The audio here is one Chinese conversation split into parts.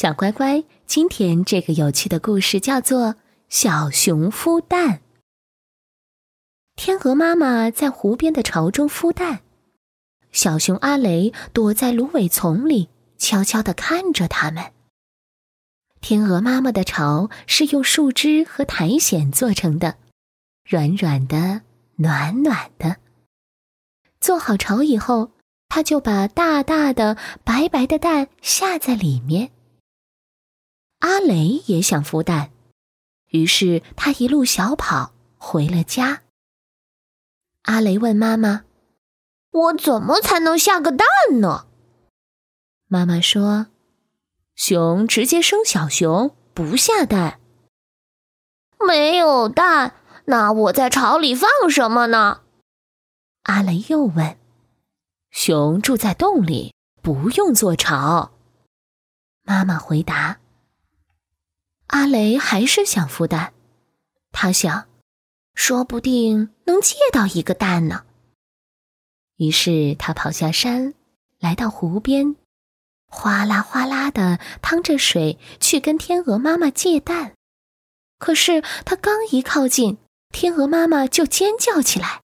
小乖乖，今天这个有趣的故事叫做《小熊孵蛋》。天鹅妈妈在湖边的巢中孵蛋，小熊阿雷躲在芦苇丛里，悄悄地看着它们。天鹅妈妈的巢是用树枝和苔藓做成的，软软的，暖暖的。做好巢以后，它就把大大的、白白的蛋下在里面。阿雷也想孵蛋，于是他一路小跑回了家。阿雷问妈妈：“我怎么才能下个蛋呢？”妈妈说：“熊直接生小熊，不下蛋。”没有蛋，那我在巢里放什么呢？阿雷又问：“熊住在洞里，不用做巢。”妈妈回答。阿雷还是想孵蛋，他想，说不定能借到一个蛋呢。于是他跑下山，来到湖边，哗啦哗啦的趟着水去跟天鹅妈妈借蛋。可是他刚一靠近，天鹅妈妈就尖叫起来，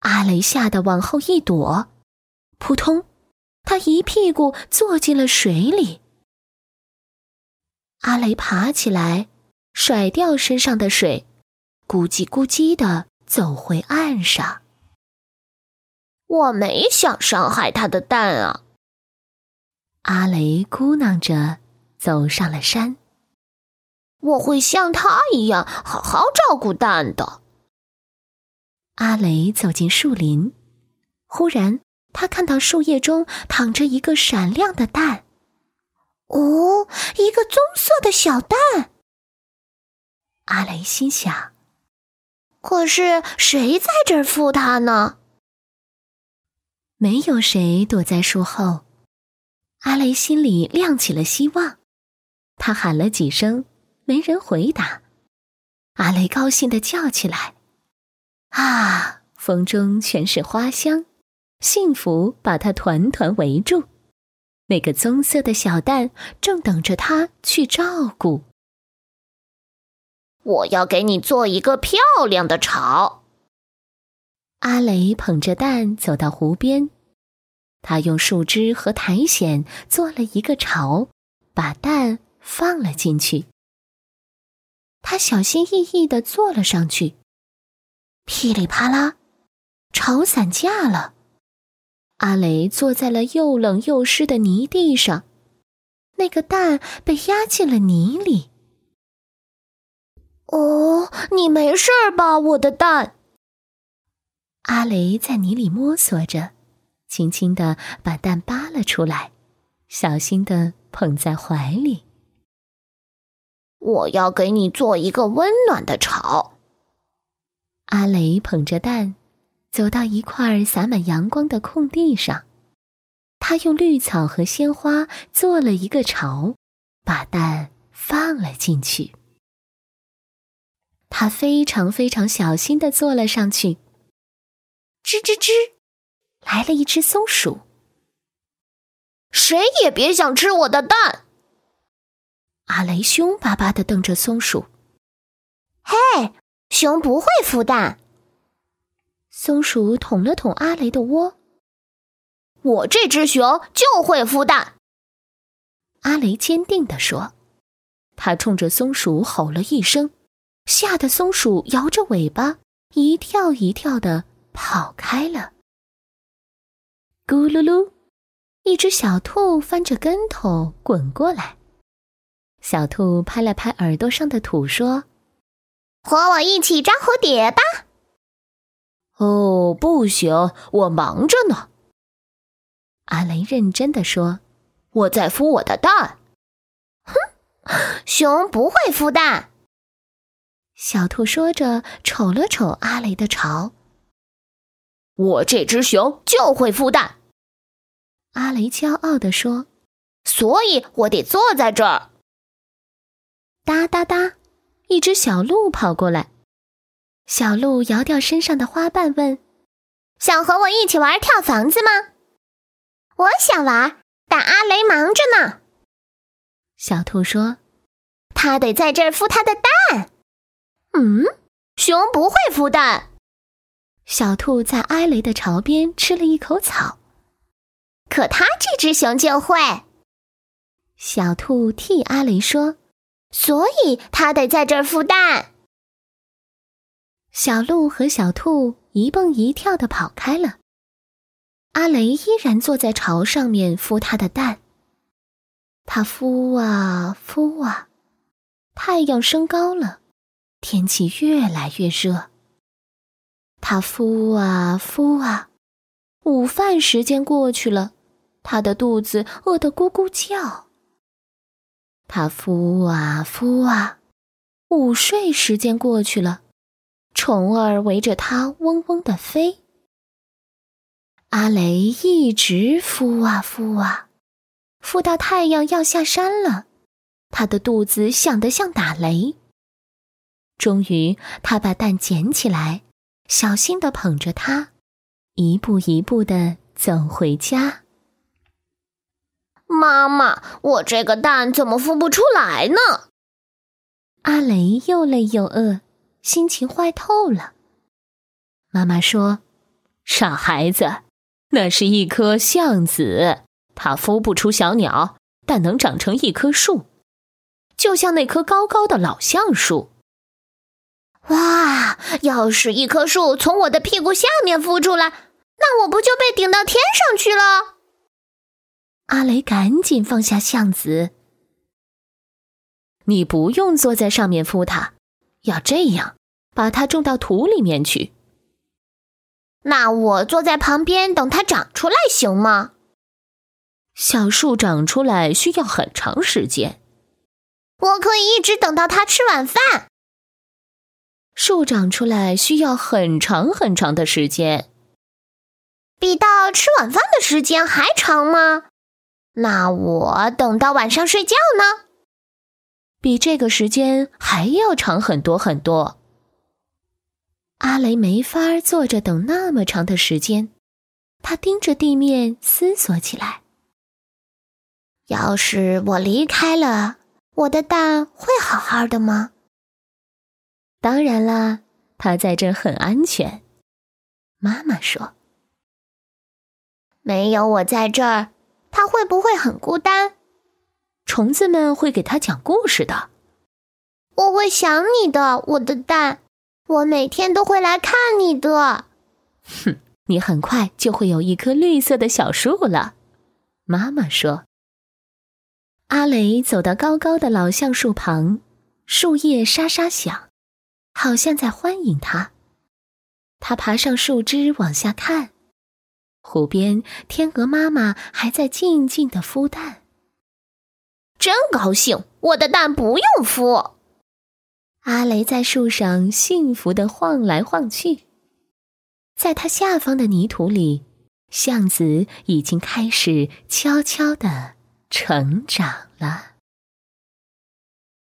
阿雷吓得往后一躲，扑通，他一屁股坐进了水里。阿雷爬起来，甩掉身上的水，咕叽咕叽的走回岸上。我没想伤害他的蛋啊！阿雷咕囔着走上了山。我会像他一样好好照顾蛋的。阿雷走进树林，忽然他看到树叶中躺着一个闪亮的蛋。哦，一个棕色的小蛋。阿雷心想：“可是谁在这儿孵它呢？”没有谁躲在树后。阿雷心里亮起了希望，他喊了几声，没人回答。阿雷高兴的叫起来：“啊！风中全是花香，幸福把他团团围住。”那个棕色的小蛋正等着他去照顾。我要给你做一个漂亮的巢。阿雷捧着蛋走到湖边，他用树枝和苔藓做了一个巢，把蛋放了进去。他小心翼翼地坐了上去，噼里啪啦，巢散架了。阿雷坐在了又冷又湿的泥地上，那个蛋被压进了泥里。哦，你没事吧，我的蛋？阿雷在泥里摸索着，轻轻的把蛋扒了出来，小心的捧在怀里。我要给你做一个温暖的巢。阿雷捧着蛋。走到一块洒满阳光的空地上，他用绿草和鲜花做了一个巢，把蛋放了进去。他非常非常小心的坐了上去。吱吱吱，来了一只松鼠。谁也别想吃我的蛋！阿雷凶巴巴的瞪着松鼠。嘿，熊不会孵蛋。松鼠捅了捅阿雷的窝，我这只熊就会孵蛋。阿雷坚定地说。他冲着松鼠吼了一声，吓得松鼠摇着尾巴，一跳一跳的跑开了。咕噜噜，一只小兔翻着跟头滚过来。小兔拍了拍耳朵上的土，说：“和我一起抓蝴蝶吧。”哦，不行，我忙着呢。阿雷认真的说：“我在孵我的蛋。”哼，熊不会孵蛋。小兔说着，瞅了瞅阿雷的巢。我这只熊就会孵蛋。阿雷骄傲的说：“所以我得坐在这儿。”哒哒哒，一只小鹿跑过来。小鹿摇掉身上的花瓣，问：“想和我一起玩跳房子吗？”“我想玩，但阿雷忙着呢。”小兔说：“它得在这儿孵它的蛋。”嗯，熊不会孵蛋。小兔在阿雷的巢边吃了一口草，可它这只熊就会。小兔替阿雷说：“所以它得在这儿孵蛋。”小鹿和小兔一蹦一跳的跑开了。阿雷依然坐在巢上面孵它的蛋。它孵啊孵啊，太阳升高了，天气越来越热。它孵啊孵啊，午饭时间过去了，它的肚子饿得咕咕叫。它孵啊孵啊，午睡时间过去了，虫儿围着它嗡嗡的飞。阿雷一直孵啊孵啊，孵到太阳要下山了，他的肚子响得像打雷。终于，他把蛋捡起来。小心的捧着它，一步一步的走回家。妈妈，我这个蛋怎么孵不出来呢？阿雷又累又饿，心情坏透了。妈妈说：“傻孩子，那是一颗橡子，它孵不出小鸟，但能长成一棵树，就像那棵高高的老橡树。”哇！要是一棵树从我的屁股下面孵出来，那我不就被顶到天上去了？阿雷赶紧放下橡子。你不用坐在上面孵它，要这样，把它种到土里面去。那我坐在旁边等它长出来行吗？小树长出来需要很长时间。我可以一直等到它吃晚饭。树长出来需要很长很长的时间，比到吃晚饭的时间还长吗？那我等到晚上睡觉呢？比这个时间还要长很多很多。阿雷没法坐着等那么长的时间，他盯着地面思索起来。要是我离开了，我的蛋会好好的吗？当然啦，他在这很安全。妈妈说：“没有我在这儿，他会不会很孤单？虫子们会给他讲故事的。我会想你的，我的蛋。我每天都会来看你的。哼，你很快就会有一棵绿色的小树了。”妈妈说。阿雷走到高高的老橡树旁，树叶沙沙响。好像在欢迎他。他爬上树枝往下看，湖边天鹅妈妈还在静静的孵蛋。真高兴，我的蛋不用孵。阿雷在树上幸福的晃来晃去，在它下方的泥土里，橡子已经开始悄悄的成长了。